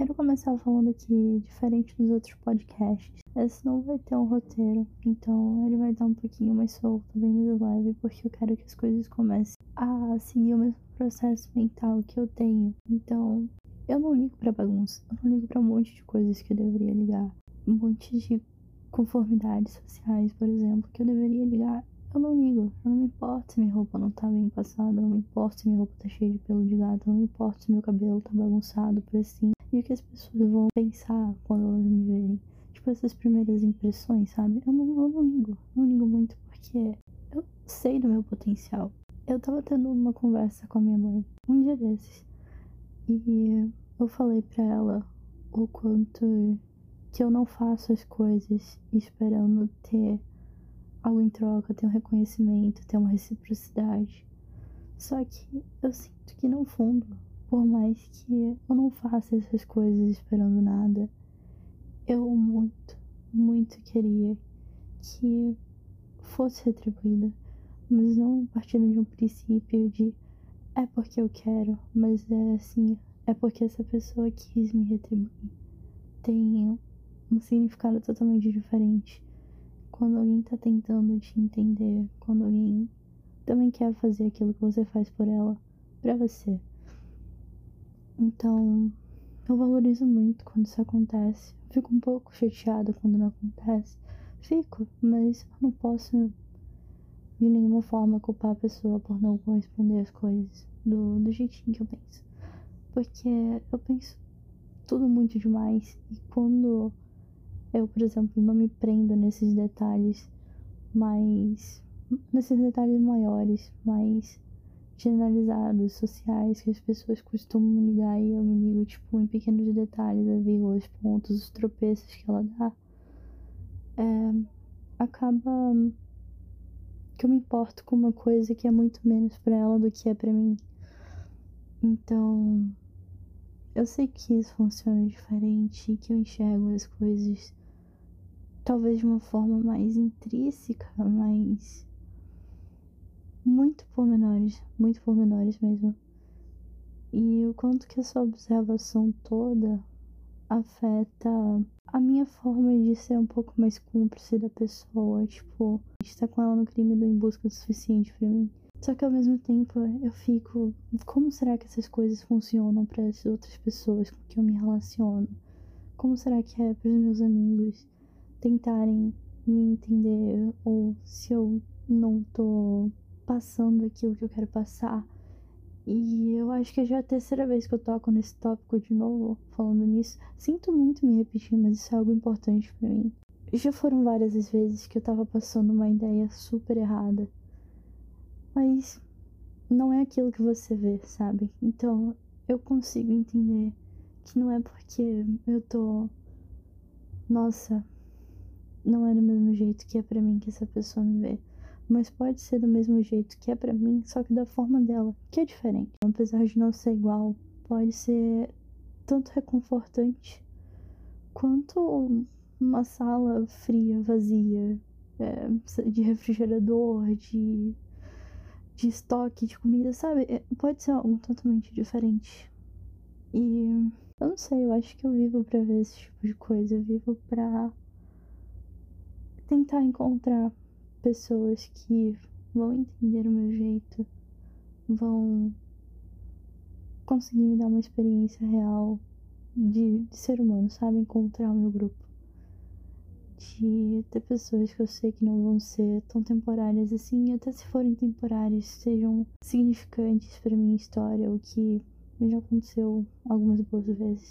Quero começar falando que, diferente dos outros podcasts, esse não vai ter um roteiro, então ele vai estar um pouquinho mais solto, bem mais leve, porque eu quero que as coisas comecem a seguir o mesmo processo mental que eu tenho. Então, eu não ligo pra bagunça, eu não ligo pra um monte de coisas que eu deveria ligar, um monte de conformidades sociais, por exemplo, que eu deveria ligar. Eu não ligo, eu não me importo se minha roupa não tá bem passada, eu não me importo se minha roupa tá cheia de pelo de gato, eu não me importo se meu cabelo tá bagunçado por assim. E o que as pessoas vão pensar quando elas me verem. Tipo, essas primeiras impressões, sabe? Eu não, eu não ligo, não ligo muito porque eu sei do meu potencial. Eu tava tendo uma conversa com a minha mãe um dia desses. E eu falei pra ela o quanto que eu não faço as coisas esperando ter algo em troca, ter um reconhecimento, ter uma reciprocidade. Só que eu sinto que no fundo, por mais que eu não faça essas coisas esperando nada, eu muito, muito queria que fosse retribuída, mas não partindo de um princípio de é porque eu quero, mas é assim, é porque essa pessoa quis me retribuir. Tem um significado totalmente diferente. Quando alguém tá tentando te entender, quando alguém também quer fazer aquilo que você faz por ela, para você. Então, eu valorizo muito quando isso acontece. Fico um pouco chateada quando não acontece. Fico, mas não posso de nenhuma forma culpar a pessoa por não corresponder às coisas do, do jeitinho que eu penso. Porque eu penso tudo muito demais e quando eu, por exemplo, não me prendo nesses detalhes mais. nesses detalhes maiores, mais generalizados, sociais, que as pessoas costumam ligar e eu me ligo, tipo, em pequenos detalhes, as vírgulas, os pontos, os tropeços que ela dá. É, acaba que eu me importo com uma coisa que é muito menos para ela do que é para mim. Então, eu sei que isso funciona diferente, que eu enxergo as coisas talvez de uma forma mais intrínseca, mais muito pormenores, muito pormenores mesmo. E o quanto que essa observação toda afeta a minha forma de ser um pouco mais cúmplice da pessoa, tipo, estar com ela no crime do em busca do suficiente para mim. Só que ao mesmo tempo eu fico, como será que essas coisas funcionam para as outras pessoas com que eu me relaciono? Como será que é para os meus amigos? tentarem me entender ou se eu não tô passando aquilo que eu quero passar. E eu acho que já é a terceira vez que eu toco nesse tópico de novo, falando nisso. Sinto muito me repetir, mas isso é algo importante para mim. Já foram várias as vezes que eu tava passando uma ideia super errada. Mas não é aquilo que você vê, sabe? Então eu consigo entender que não é porque eu tô. Nossa, não é do mesmo jeito que é para mim que essa pessoa me vê, mas pode ser do mesmo jeito que é para mim, só que da forma dela, que é diferente. Apesar de não ser igual, pode ser tanto reconfortante quanto uma sala fria, vazia, é, de refrigerador, de, de estoque de comida, sabe? É, pode ser algo totalmente diferente. E eu não sei, eu acho que eu vivo pra ver esse tipo de coisa, eu vivo pra tentar encontrar pessoas que vão entender o meu jeito, vão conseguir me dar uma experiência real de, de ser humano, sabe? Encontrar o meu grupo. De ter pessoas que eu sei que não vão ser tão temporárias assim, até se forem temporárias, sejam significantes para minha história, o que já aconteceu algumas boas vezes.